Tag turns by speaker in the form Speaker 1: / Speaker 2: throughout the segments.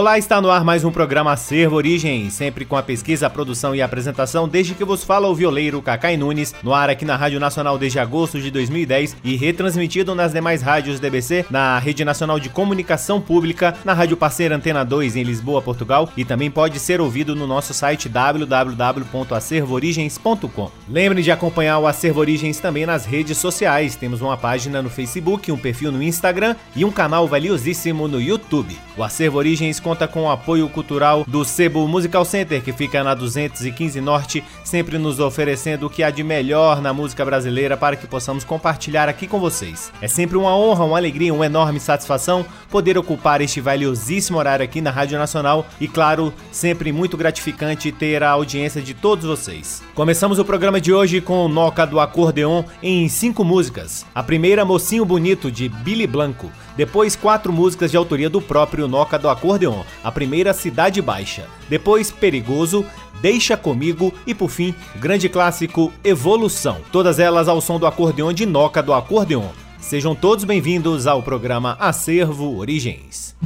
Speaker 1: Olá, está no ar mais um programa Acervo Origem, sempre com a pesquisa, produção e apresentação, desde que vos fala o violeiro Cacai Nunes, no ar aqui na Rádio Nacional desde agosto de 2010 e retransmitido nas demais rádios DBC, na Rede Nacional de Comunicação Pública, na Rádio Parceira Antena 2 em Lisboa, Portugal e também pode ser ouvido no nosso site www.acervoorigens.com. Lembre de acompanhar o Acervo Origens também nas redes sociais, temos uma página no Facebook, um perfil no Instagram e um canal valiosíssimo no YouTube. O Acervo Origens conta com o apoio cultural do Sebo Musical Center, que fica na 215 Norte, sempre nos oferecendo o que há de melhor na música brasileira para que possamos compartilhar aqui com vocês. É sempre uma honra, uma alegria, uma enorme satisfação poder ocupar este valiosíssimo horário aqui na Rádio Nacional e, claro, sempre muito gratificante ter a audiência de todos vocês. Começamos o programa de hoje com o Noca do Acordeon em cinco músicas. A primeira, Mocinho Bonito, de Billy Blanco. Depois, quatro músicas de autoria do próprio Noca do Acordeon. A primeira, Cidade Baixa. Depois, Perigoso, Deixa Comigo e, por fim, grande clássico Evolução. Todas elas ao som do acordeon de Noca do Acordeon. Sejam todos bem-vindos ao programa Acervo Origens.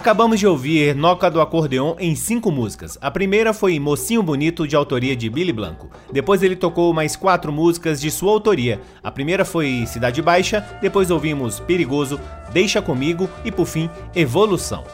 Speaker 1: Acabamos de ouvir Noca do Acordeon em cinco músicas. A primeira foi Mocinho Bonito, de autoria de Billy Blanco. Depois ele tocou mais quatro músicas de sua autoria. A primeira foi Cidade Baixa, depois ouvimos Perigoso, Deixa Comigo e, por fim, Evolução.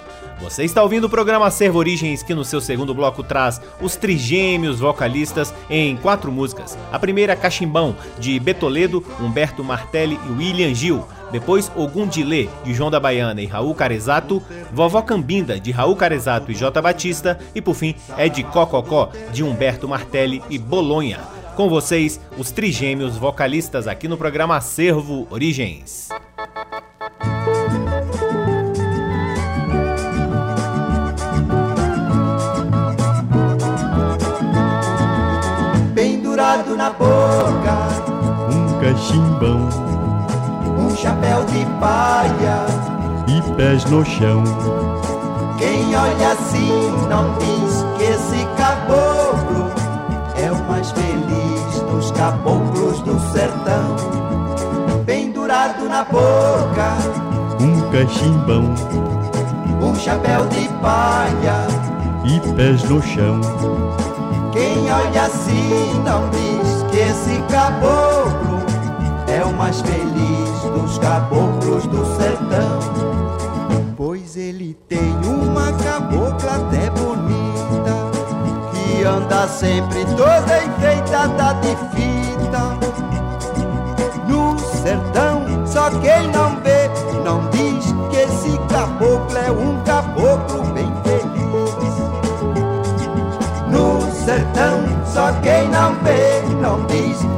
Speaker 1: Você está ouvindo o programa Servo Origens, que no seu segundo bloco traz os trigêmeos vocalistas em quatro músicas. A primeira Cachimbão, de Betoledo, Humberto Martelli e William Gil. Depois, Ogum Dilê, de João da Baiana e Raul Carezato, Vovó Cambinda, de Raul Carezato e J. Batista, e por fim, é de Cococó, de Humberto Martelli e Bolonha. Com vocês, os trigêmeos vocalistas aqui no programa Acervo Origens.
Speaker 2: Pendurado na boca,
Speaker 3: um cachimbão
Speaker 2: chapéu de palha
Speaker 3: e pés no chão.
Speaker 2: Quem olha assim não diz que esse caboclo é o mais feliz dos caboclos do sertão. Pendurado na boca,
Speaker 3: um cachimbão,
Speaker 2: um chapéu de palha
Speaker 3: e pés no chão.
Speaker 2: Quem olha assim não diz que esse caboclo mais feliz dos caboclos do sertão. Pois ele tem uma cabocla até bonita, que anda sempre toda enfeitada de fita. No sertão, só quem não vê, não diz que esse caboclo é um caboclo bem feliz. No sertão, só quem não vê, não diz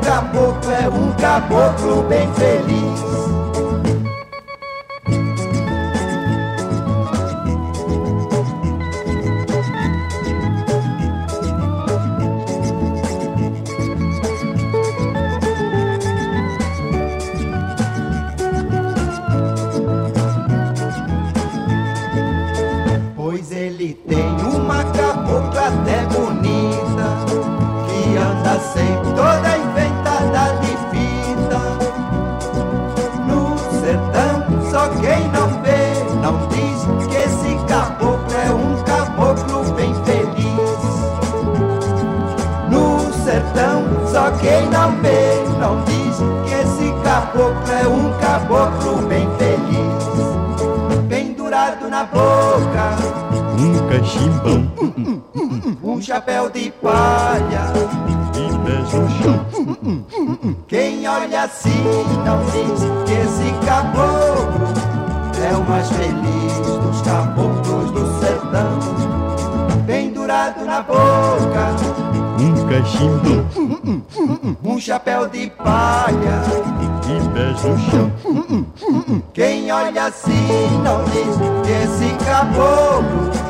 Speaker 2: caboclo é um caboclo bem feliz. Palha
Speaker 3: e pés no chão.
Speaker 2: Quem olha assim não diz que esse caboclo é o mais feliz dos caboclos do sertão. Pendurado na boca,
Speaker 3: um cachimbão
Speaker 2: um chapéu de palha
Speaker 3: e pés no chão.
Speaker 2: Quem olha assim não diz que esse caboclo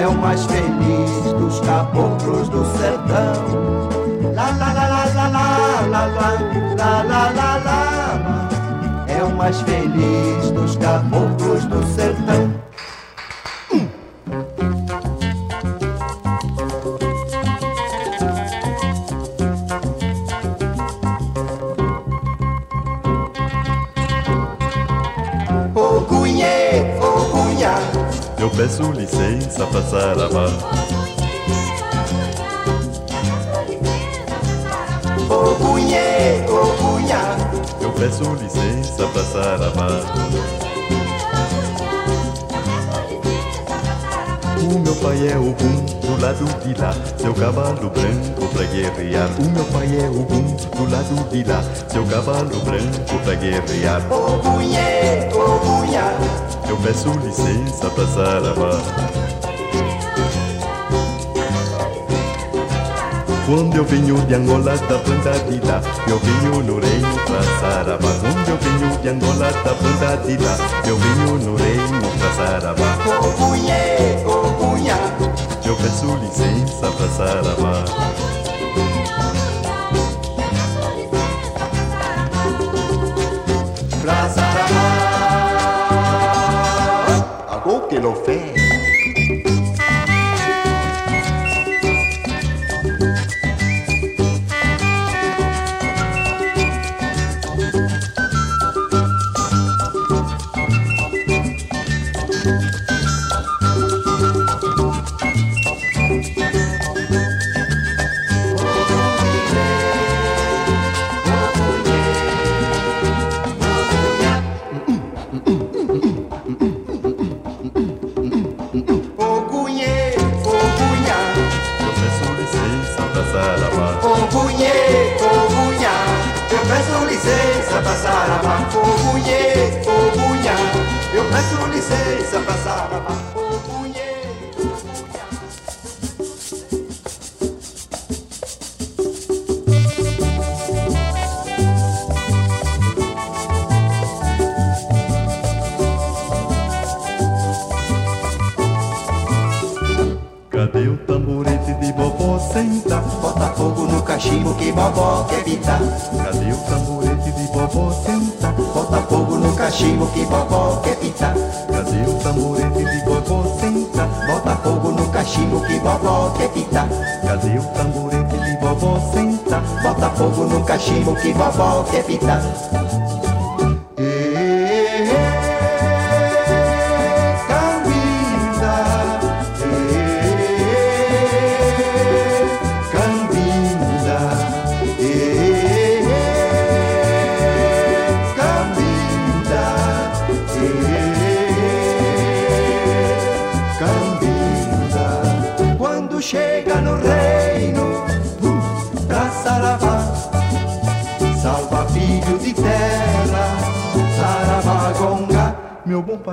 Speaker 2: é o mais feliz dos caboclos do sertão. La la la la la la la la la la la é o mais feliz dos caboclos do sertão.
Speaker 3: Licença pra Saravá.
Speaker 2: Ô cunhê, ô cunhá,
Speaker 3: eu peço licença pra Saravá. O meu pai é o rum do lado de lá, seu cavalo branco pra guerrear. O meu pai é o rum do lado de lá, seu cavalo branco pra guerrear.
Speaker 2: Ô cunhê, ô cunhá,
Speaker 3: eu peço licença pra Saravá. Quando eu venho de Angola da banda de lá Eu venho no reino pra Sarabá Quando eu venho de Angola da banda de lá Eu venho no reino pra Sarabá
Speaker 2: Ogunhê, Ogunhá
Speaker 3: Eu peço licença pra Sarabá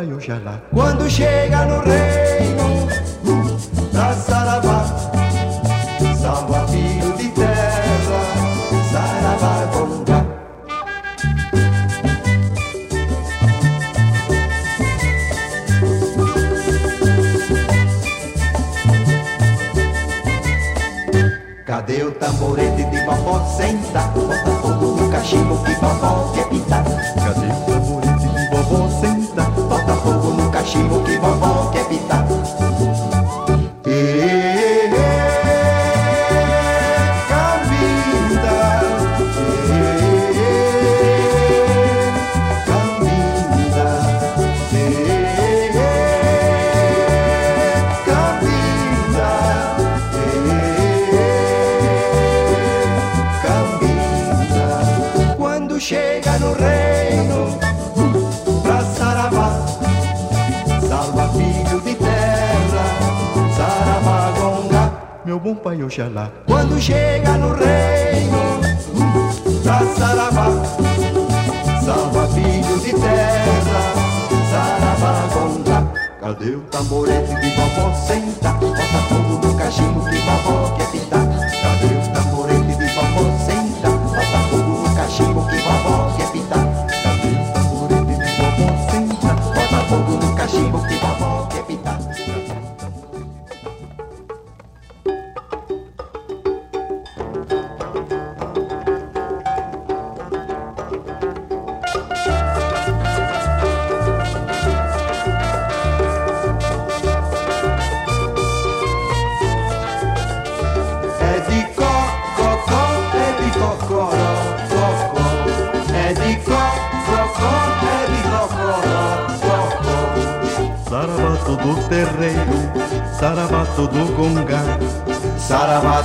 Speaker 3: vai Oxalá.
Speaker 2: Quando chega no reino da Saravá, salva filho de terra, Saravá Congá. Cadê o tamborete de papo Senta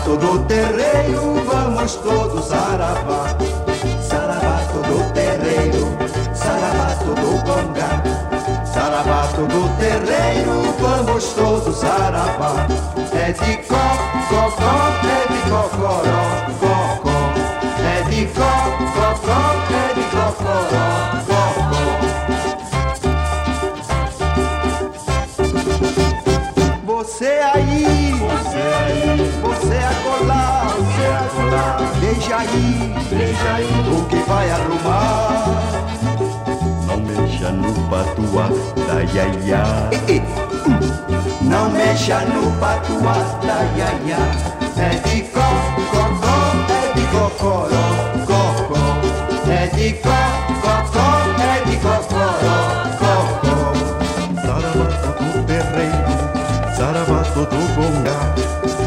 Speaker 3: todo terreiro
Speaker 2: vamos todos.
Speaker 3: Patuá da iaia.
Speaker 2: Não mexa no patuá da iaia. É de có, có, có, é de cocoró, cocó. É de có, có, có, é de cocoró, cocó.
Speaker 3: Saravato do terreiro, saravato do gongá.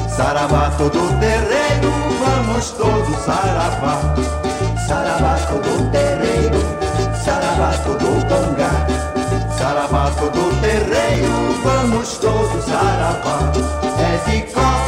Speaker 2: Saravato do terreiro, vamos todos saravá. Saravato do terreiro, saravato do congá. Saravato do terreiro, vamos todos saravá. É de có,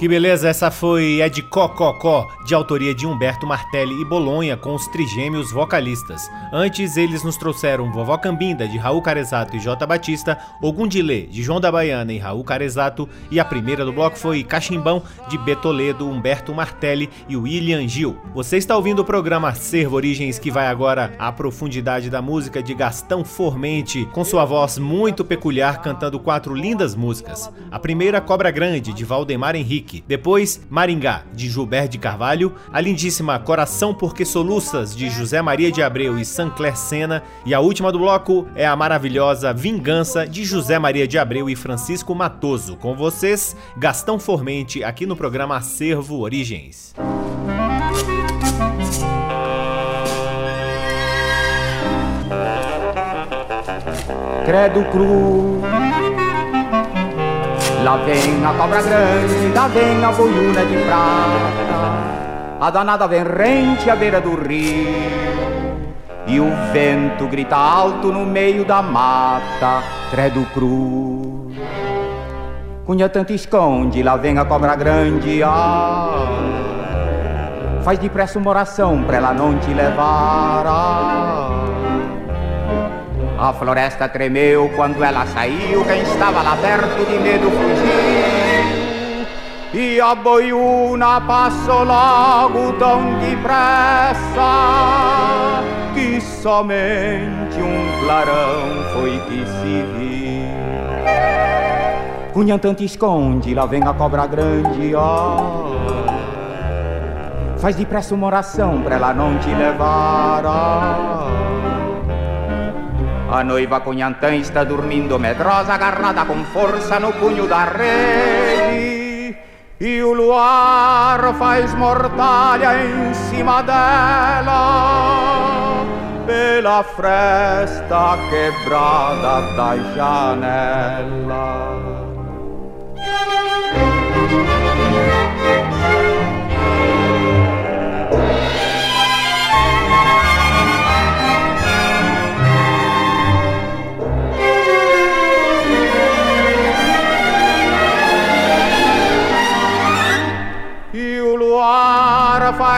Speaker 1: Que beleza, essa foi Ed Cococó, de autoria de Humberto Martelli e Bolonha, com os trigêmeos vocalistas. Antes, eles nos trouxeram Vovó Cambinda, de Raul Carezato e J. Batista, Ogundilê, de João da Baiana e Raul Carezato, e a primeira do bloco foi Cachimbão, de Betoledo, Humberto Martelli e William Gil. Você está ouvindo o programa Servo Origens, que vai agora à profundidade da música de Gastão Formente, com sua voz muito peculiar, cantando quatro lindas músicas. A primeira, Cobra Grande, de Valdemar Henrique. Depois, Maringá, de Gilberto de Carvalho. A lindíssima Coração Porque Soluças, de José Maria de Abreu e Sancler Sena. E a última do bloco é a maravilhosa Vingança, de José Maria de Abreu e Francisco Matoso. Com vocês, Gastão Formente, aqui no programa Acervo Origens.
Speaker 4: Credo cru Lá vem a cobra grande, lá vem a boiuna de prata. A danada vem rente à beira do rio. E o vento grita alto no meio da mata Credo cru. Cunha tanto esconde, lá vem a cobra grande ah, Faz depressa uma oração pra ela não te levar ah. A floresta tremeu quando ela saiu, quem estava lá perto de medo fugiu. E a boiuna passou logo tão depressa que somente um clarão foi que se viu. Cunhã tanto esconde, lá vem a cobra grande, ó. Faz depressa uma oração pra ela não te levar. ó. A noiva Cunhantã está dormindo medrosa, agarrada com força no punho da rede. E o luar faz mortalha em cima dela, pela fresta quebrada da janela.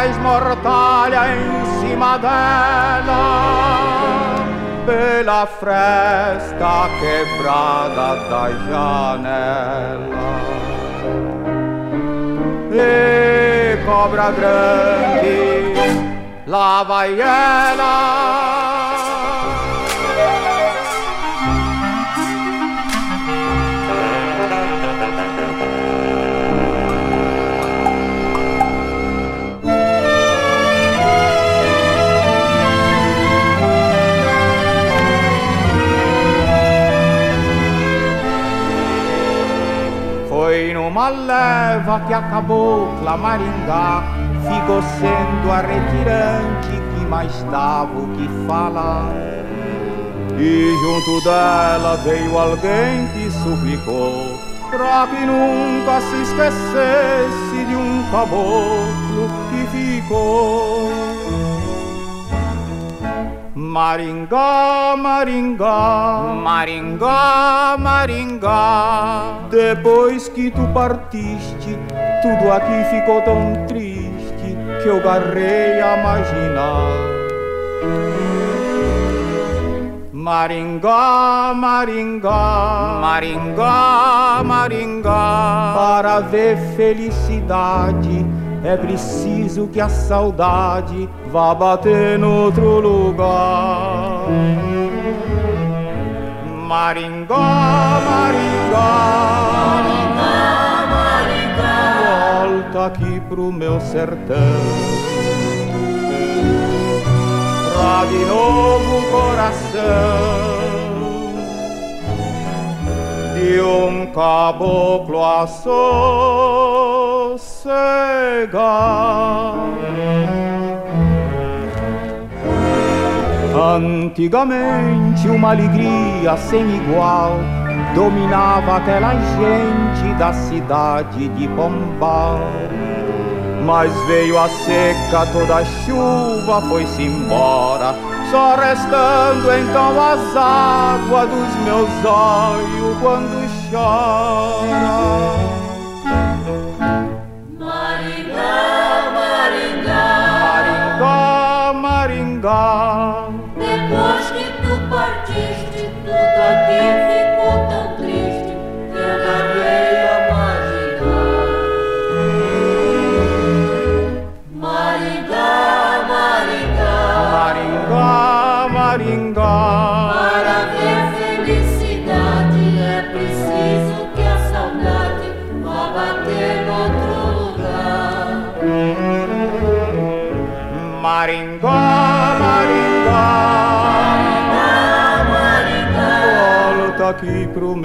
Speaker 4: Faz mortalha em cima dela Pela fresta quebrada da janela. E cobra grande, lá vai ela Numa leva que acabou Clamaringá Ficou sendo a retirante que mais dava o que falar. E junto dela veio alguém que suplicou Pra que nunca se esquecesse de um caboclo que ficou Maringá, Maringá, Maringá, Maringá. Depois que tu partiste, tudo aqui ficou tão triste que eu garrei a imaginar. Maringá, Maringá, Maringá, Maringá. Para ver felicidade é preciso que a saudade vá bater no outro lugar. Maringá, Maringá,
Speaker 5: Maringá, Maringá,
Speaker 4: volta aqui pro meu sertão. Pra de novo coração de um caboclo a sossegar. Antigamente uma alegria sem igual dominava aquela gente da cidade de Pombal. Mas veio a seca, toda a chuva foi-se embora, só restando então as águas dos meus olhos quando chora.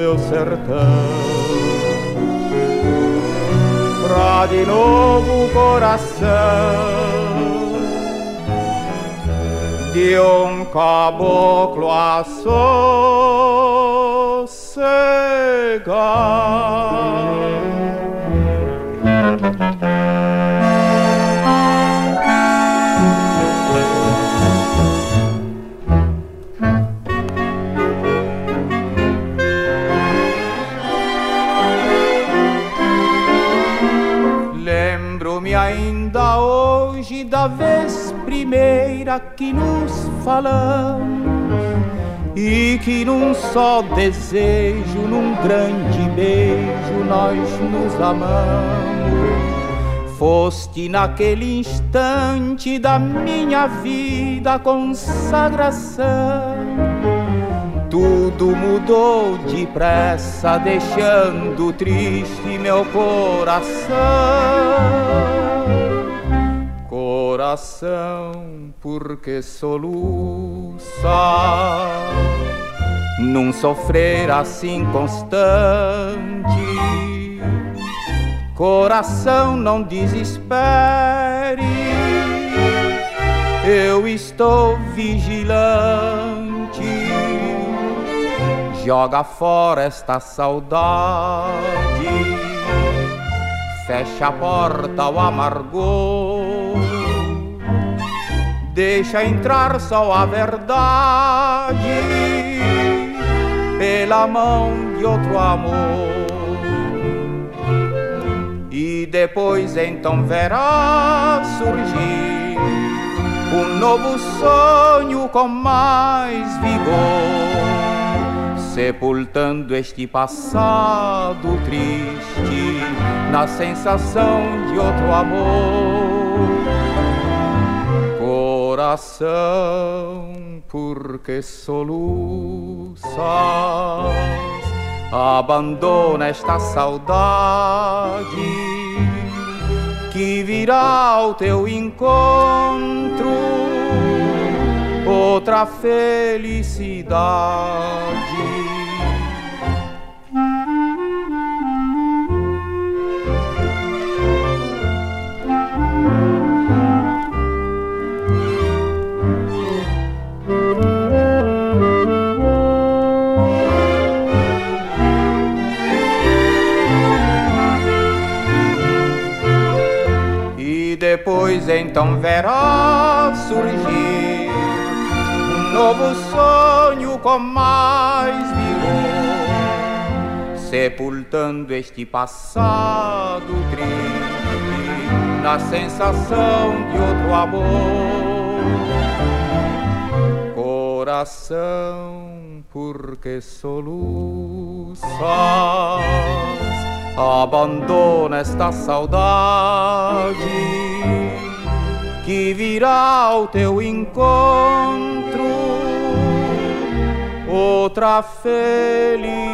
Speaker 4: Meu sertão. Pra de novo o coração de um caboclo a sossegar. Que nos falamos e que num só desejo, num grande beijo, nós nos amamos. Foste naquele instante da minha vida consagração. Tudo mudou depressa, deixando triste meu coração. Coração, porque soluça num sofrer assim constante. Coração, não desespere, eu estou vigilante. Joga fora esta saudade, fecha a porta ao amargor, deixa entrar só a verdade pela mão de outro amor. E depois então verá surgir um novo sonho com mais vigor sepultando este passado triste na sensação de outro amor. Coração, porque soluças, abandona esta saudade que virá ao teu encontro outra felicidade. Depois então verá surgir um novo sonho com mais vigor, sepultando este passado triste na sensação de outro amor. Coração, porque soluças, abandona esta saudade que virá ao teu encontro outra felicidade.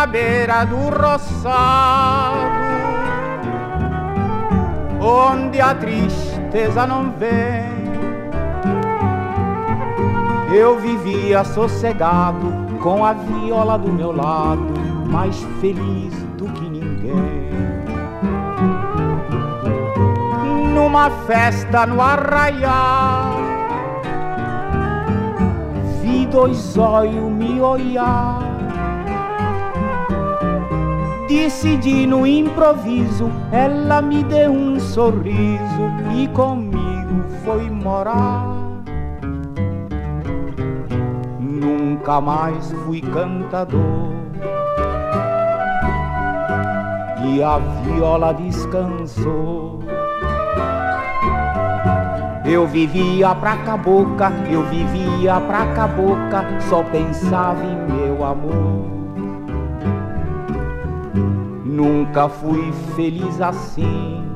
Speaker 4: Na beira do roçado, onde a tristeza não vem. Eu vivia sossegado com a viola do meu lado, mais feliz do que ninguém. Numa festa no arraial, vi dois olhos me olhar Decidi no improviso, ela me deu um sorriso e comigo foi morar. Nunca mais fui cantador e a viola descansou. Eu vivia pra cabocla, eu vivia pra cabocla, só pensava em meu amor. Nunca fui feliz assim.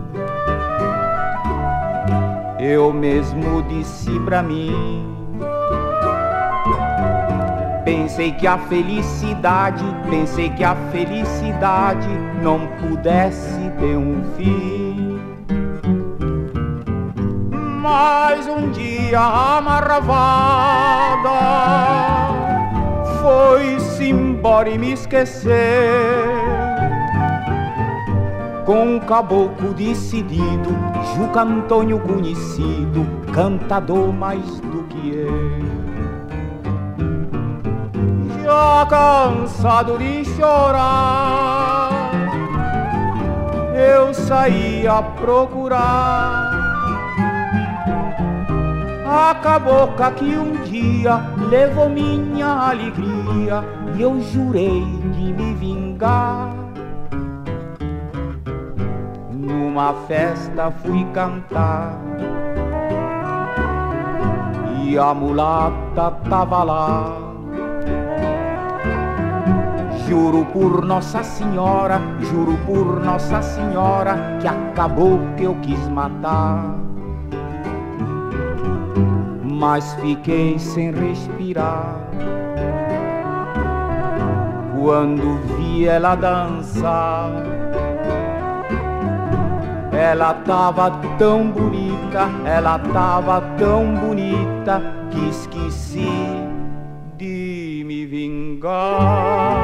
Speaker 4: Eu mesmo disse pra mim. Pensei que a felicidade, pensei que a felicidade não pudesse ter um fim. Mas um dia a marravada foi-se embora e me esqueceu com um caboclo decidido, Juca Antônio conhecido, cantador mais do que eu. Já cansado de chorar, eu saí a procurar a cabocla que um dia levou minha alegria e eu jurei de me vingar. Numa festa fui cantar e a mulata tava lá. Juro por Nossa Senhora, juro por Nossa Senhora que acabou que eu quis matar. Mas fiquei sem respirar quando vi ela dançar. Ela tava tão bonita, ela tava tão bonita que esqueci de me vingar.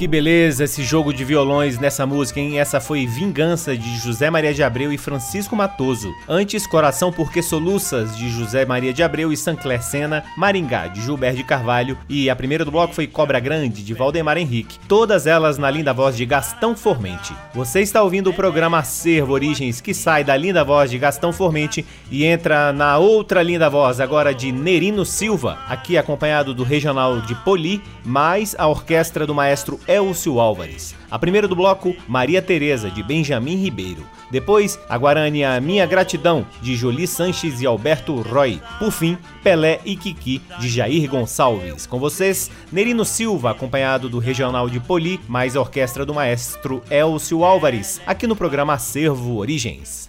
Speaker 1: Que beleza esse jogo de violões nessa música, hein? Essa foi Vingança de José Maria de Abreu e Francisco Matoso. Antes, Coração Porque Soluças de José Maria de Abreu e Sancler Sena, Maringá de Gilberto de Carvalho e a primeira do bloco foi Cobra Grande de Valdemar Henrique. Todas elas na linda voz de Gastão Formente. Você está ouvindo o programa Acervo Origens que sai da linda voz de Gastão Formente e entra na outra linda voz agora de Nerino Silva, aqui acompanhado do regional de Poli, mais a orquestra do maestro Elcio Álvares. A primeira do bloco, Maria Teresa, de Benjamin Ribeiro. Depois, a Guarânia Minha Gratidão, de Jolie Sanches e Alberto Roy. Por fim, Pelé e Kiki, de Jair Gonçalves. Com vocês, Nerino Silva, acompanhado do Regional de Poli, mais a orquestra do maestro Elcio Álvares, aqui no programa Acervo Origens.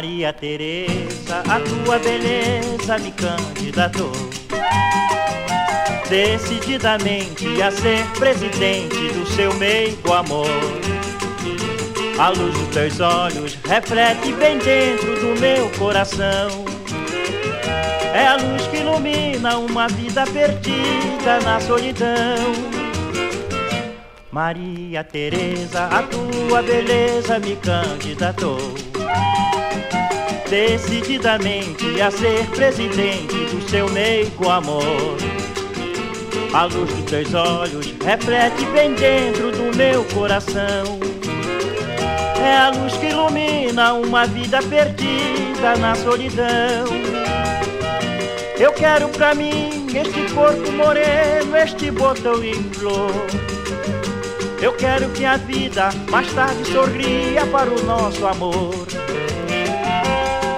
Speaker 6: Maria Teresa, a tua beleza me candidatou decididamente a ser presidente do seu meigo amor. A luz dos teus olhos reflete bem dentro do meu coração. É a luz que ilumina uma vida perdida na solidão. Maria Teresa, a tua beleza me candidatou decididamente a ser presidente do seu meigo amor. A luz dos teus olhos reflete bem dentro do meu coração. É a luz que ilumina uma vida perdida na solidão. Eu quero pra mim este corpo moreno, este botão em flor. Eu quero que a vida mais tarde sorria para o nosso amor.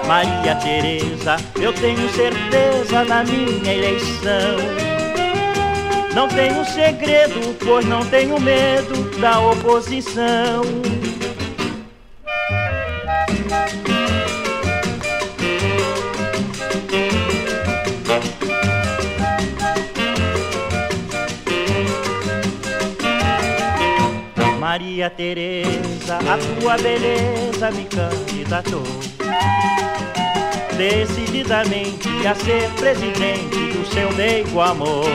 Speaker 6: Maria Teresa, eu tenho certeza na minha eleição. Não tenho segredo, pois não tenho medo da oposição. Maria Teresa, a tua beleza me candidatou decididamente a ser presidente do seu meigo amor.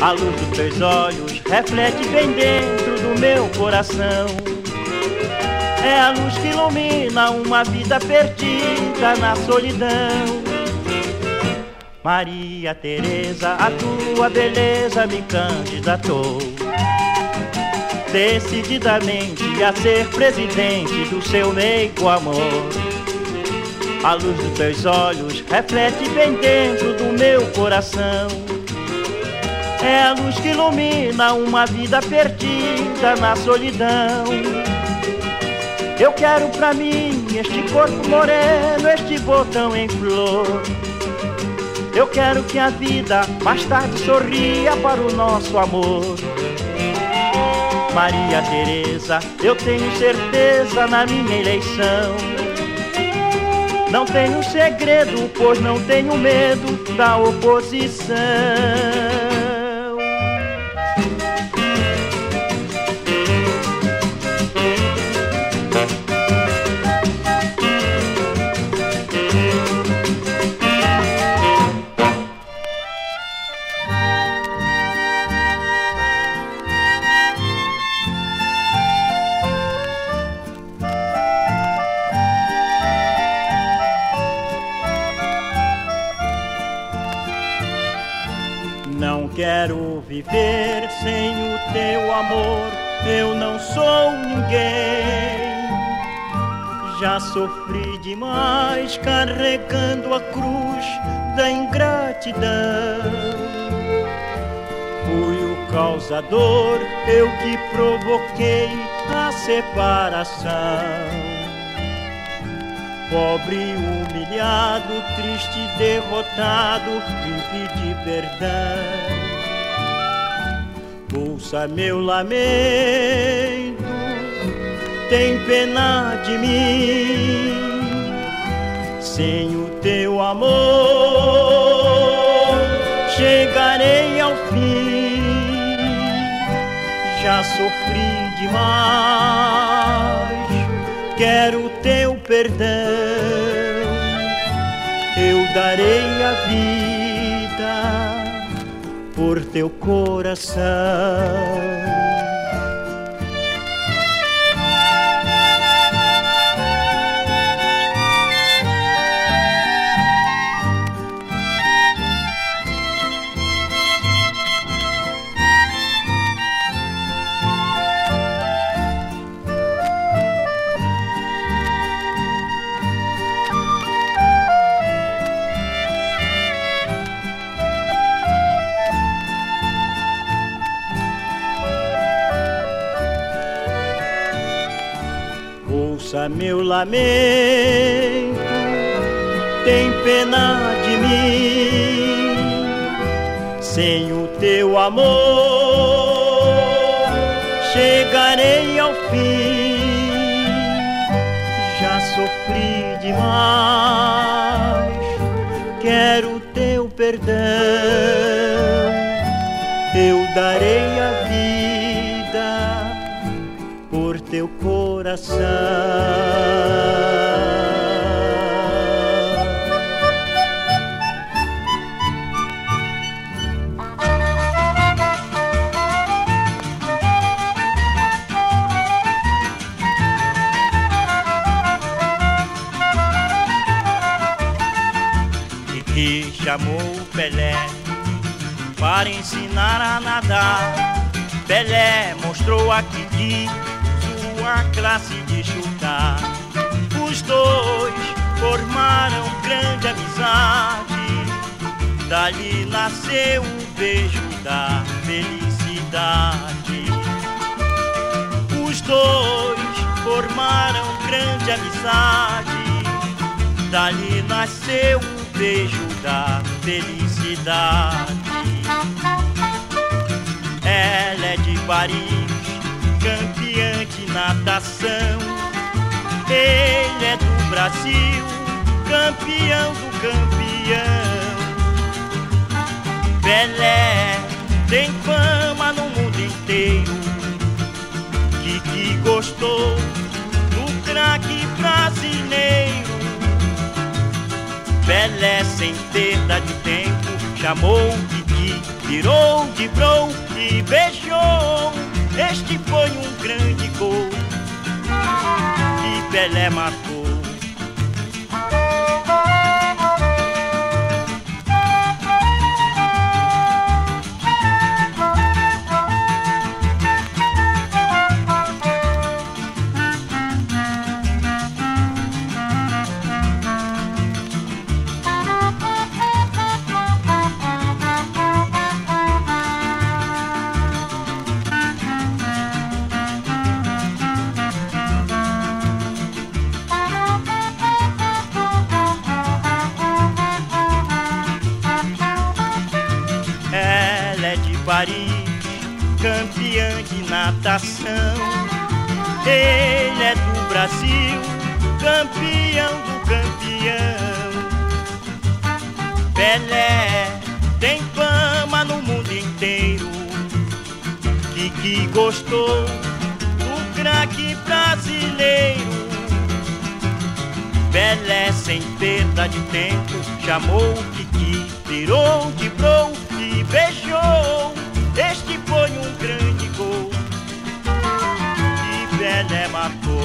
Speaker 6: A luz dos teus olhos reflete bem dentro do meu coração. É a luz que ilumina uma vida perdida na solidão. Maria Teresa, a tua beleza me candidatou decididamente a ser presidente do seu meigo amor. A luz dos teus olhos reflete bem dentro do meu coração. É a luz que ilumina uma vida perdida na solidão. Eu quero pra mim este corpo moreno, este botão em flor. Eu quero que a vida mais tarde sorria para o nosso amor. Maria Teresa, eu tenho certeza na minha eleição. Não tenho segredo, pois não tenho medo da oposição. Sofri demais carregando a cruz da ingratidão. Fui o causador, eu que provoquei a separação. Pobre, humilhado, triste, derrotado, vim pedir perdão. Ouça meu lamento, tem pena de mim. Sem o teu amor, chegarei ao fim. Já sofri demais, quero teu perdão. Eu darei a vida por teu coração. Meu lamento, tem pena de mim. Sem o teu amor, chegarei ao fim. Já sofri demais, quero teu perdão. coração. E que chamou Pelé para ensinar a nadar. Pelé mostrou a formaram grande amizade. Dali nasceu um beijo da felicidade. Os dois formaram grande amizade. Dali nasceu um beijo da felicidade. Ela é de Paris, campeã de natação. Ele é do Brasil, campeão do campeão. Pelé tem fama no mundo inteiro. Que que gostou do craque brasileiro. Pelé sem perda de tempo chamou Kiki, virou de bro e beijou. Este foi um grande gol que Pelé marcou. De natação. Ele é do Brasil, campeão do campeão. Pelé tem fama no mundo inteiro. Kiki gostou do craque brasileiro. Pelé sem perda de tempo chamou Kiki, virou de bro e beijou. Este foi um grande Pelé marcou.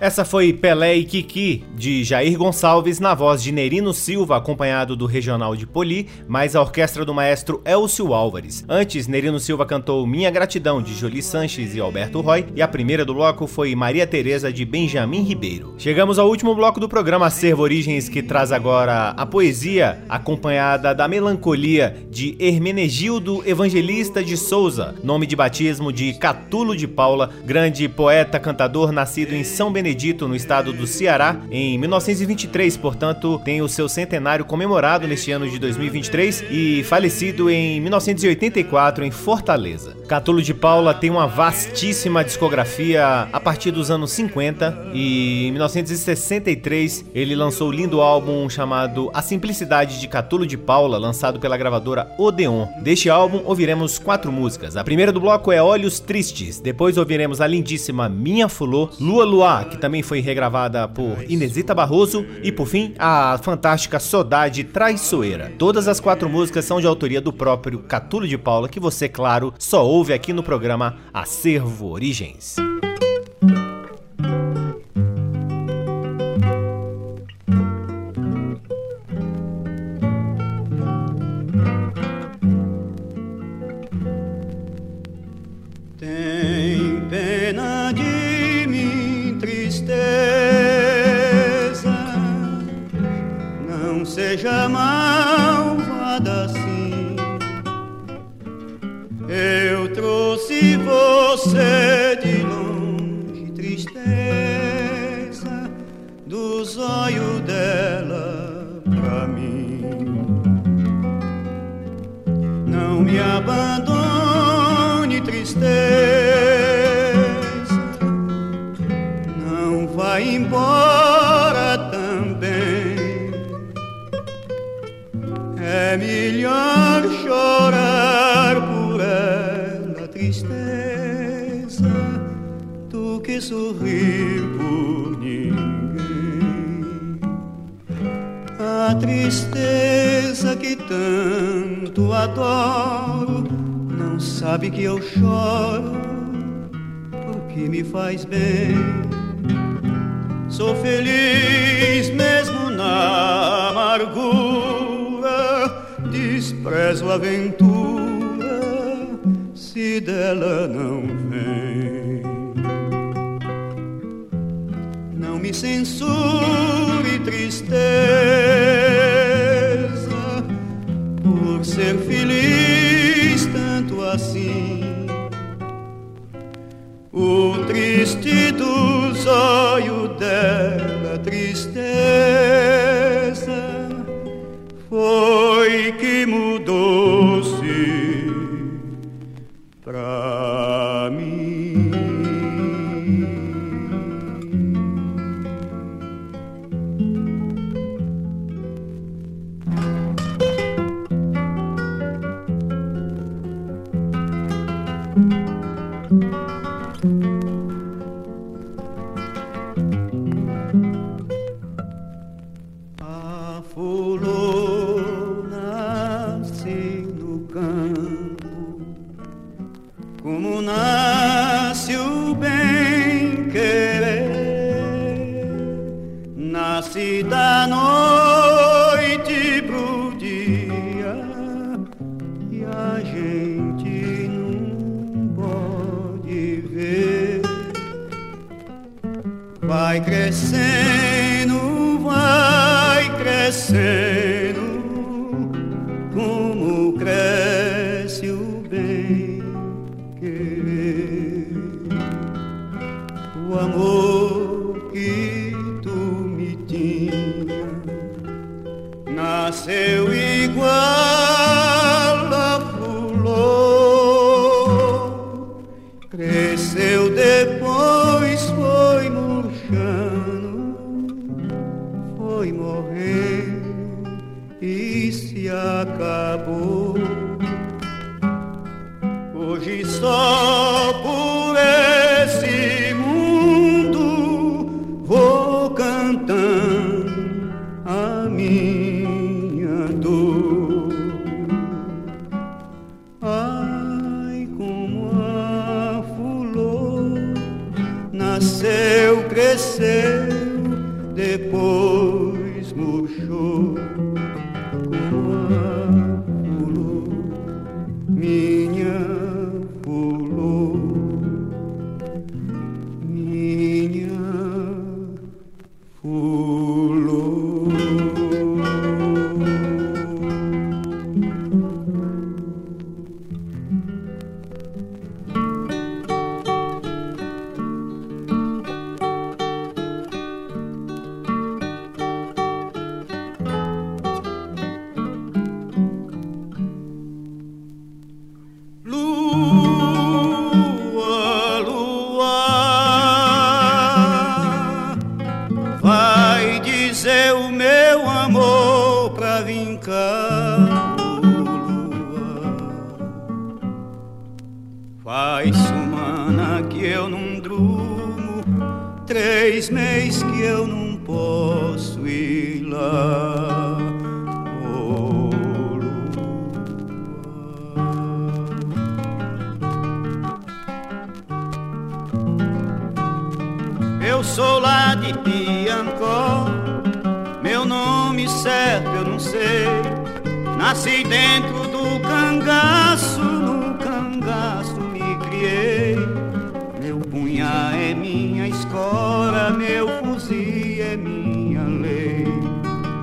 Speaker 1: Essa foi Pelé e Kiki, de Jair Gonçalves, na voz de Nerino Silva, acompanhado do Regional de Poli, mais a orquestra do maestro Elcio Álvares. Antes, Nerino Silva cantou Minha Gratidão, de Jolie Sanches e Alberto Roy, e a primeira do bloco foi Maria Teresa, de Benjamin Ribeiro. Chegamos ao último bloco do programa Acervo Origens, que traz agora a poesia, acompanhada da melancolia, de Hermenegildo Evangelista de Souza, nome de batismo de Catulo de Paula, grande poeta, cantador, nascido em São Benedito, no estado do Ceará, em 1923, portanto, tem o seu centenário comemorado neste ano de 2023 e falecido em 1984 em Fortaleza. Catulo de Paula tem uma vastíssima discografia a partir dos anos 50 e em 1963 ele lançou o lindo álbum chamado A Simplicidade de Catulo de Paula, lançado pela gravadora Odeon. Deste álbum ouviremos quatro músicas. A primeira do bloco é Olhos Tristes, depois ouviremos a lindíssima Minha Fulô, Lua Luar, que também foi regravada por Inesita Barroso, e por fim, a fantástica Saudade Traiçoeira. Todas as quatro músicas são de autoria do próprio Catulo de Paula, que você, claro, só ouve aqui no programa Acervo Origens.
Speaker 7: Triste dos olhos dela, tristeza, foi que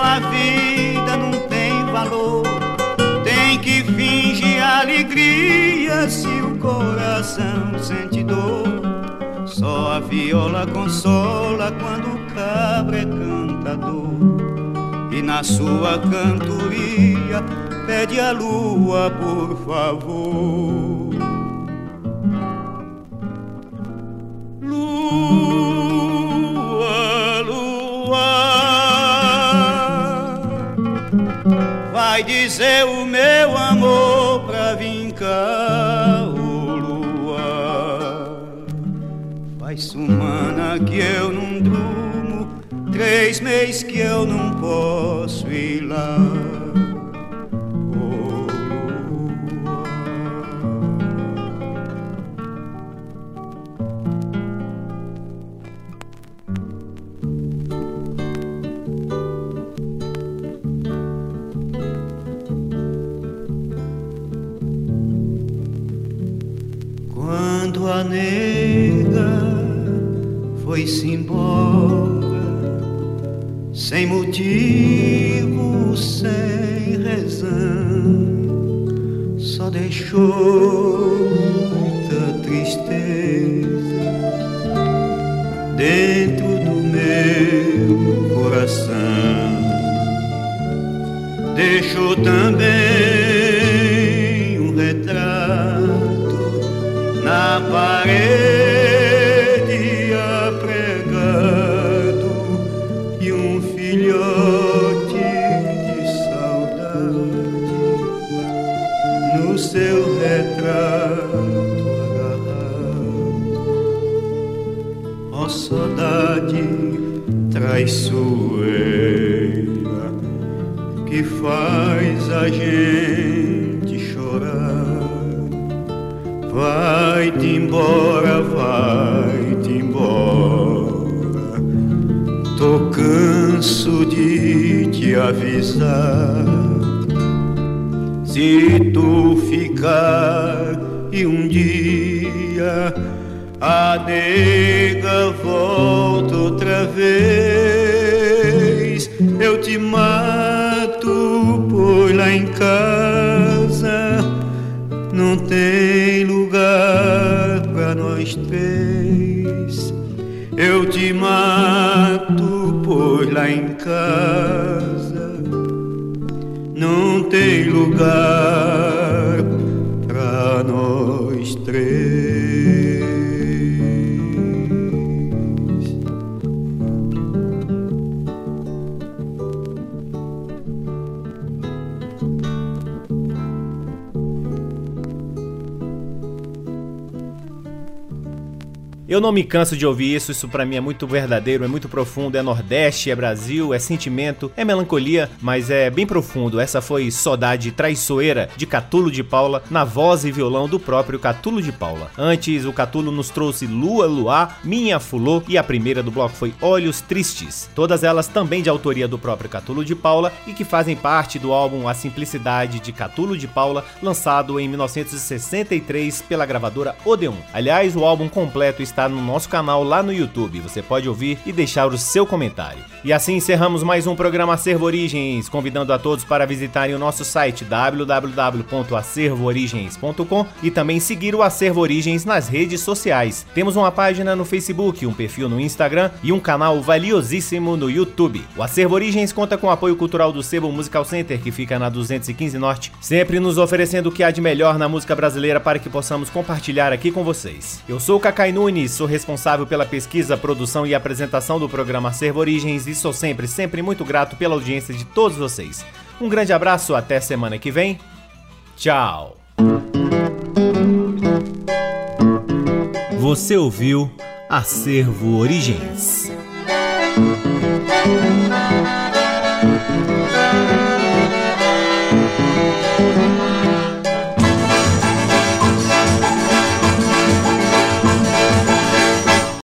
Speaker 7: a vida não tem valor. Tem que fingir alegria se o coração sente dor. Só a viola consola quando o cabra é cantador. E na sua cantoria pede a lua, por favor. Lua, lua, vai dizer o meu amor pra vir cá, oh, lua. Faz semana que eu não durmo, três meses que eu não posso ir lá. Quando a nega foi-se embora, sem motivo, sem razão, só deixou muita tristeza dentro do meu coração. Deixou também parede apregado e um filhote de saudade no seu retrato agarrado. Ó saudade traiçoeira que faz a gente canso de te avisar. Se tu ficar e um dia a nega volta outra vez, eu te mato, pois lá em casa tem
Speaker 1: Eu não me canso de ouvir isso, isso pra mim é muito verdadeiro, é muito profundo, é Nordeste, é Brasil, é sentimento, é melancolia, mas é bem profundo. Essa foi Saudade Traiçoeira de Catulo de Paula, na voz e violão do próprio Catulo de Paula. Antes, o Catulo nos trouxe Lua Luar, Minha Fulô e a primeira do bloco foi Olhos Tristes. Todas elas também de autoria do próprio Catulo de Paula e que fazem parte do álbum A Simplicidade de Catulo de Paula, lançado em 1963 pela gravadora Odeon. Aliás, o álbum completo está no nosso canal lá no YouTube. Você pode ouvir e deixar o seu comentário. E assim encerramos mais um programa Acervo Origens, convidando a todos para visitarem o nosso site www.acervoorigens.com e também seguir o Acervo Origens nas redes sociais. Temos uma página no Facebook, um perfil no Instagram e um canal valiosíssimo no YouTube. O Acervo Origens conta com o apoio cultural do Sebo Musical Center, que fica na 215 Norte, sempre nos oferecendo o que há de melhor na música brasileira para que possamos compartilhar aqui com vocês. Eu sou o Cacai Nunes, sou responsável pela pesquisa, produção e apresentação do programa Acervo Origens e sou sempre, sempre muito grato pela audiência de todos vocês. Um grande abraço, até semana que vem. Tchau. Você ouviu Acervo Origens.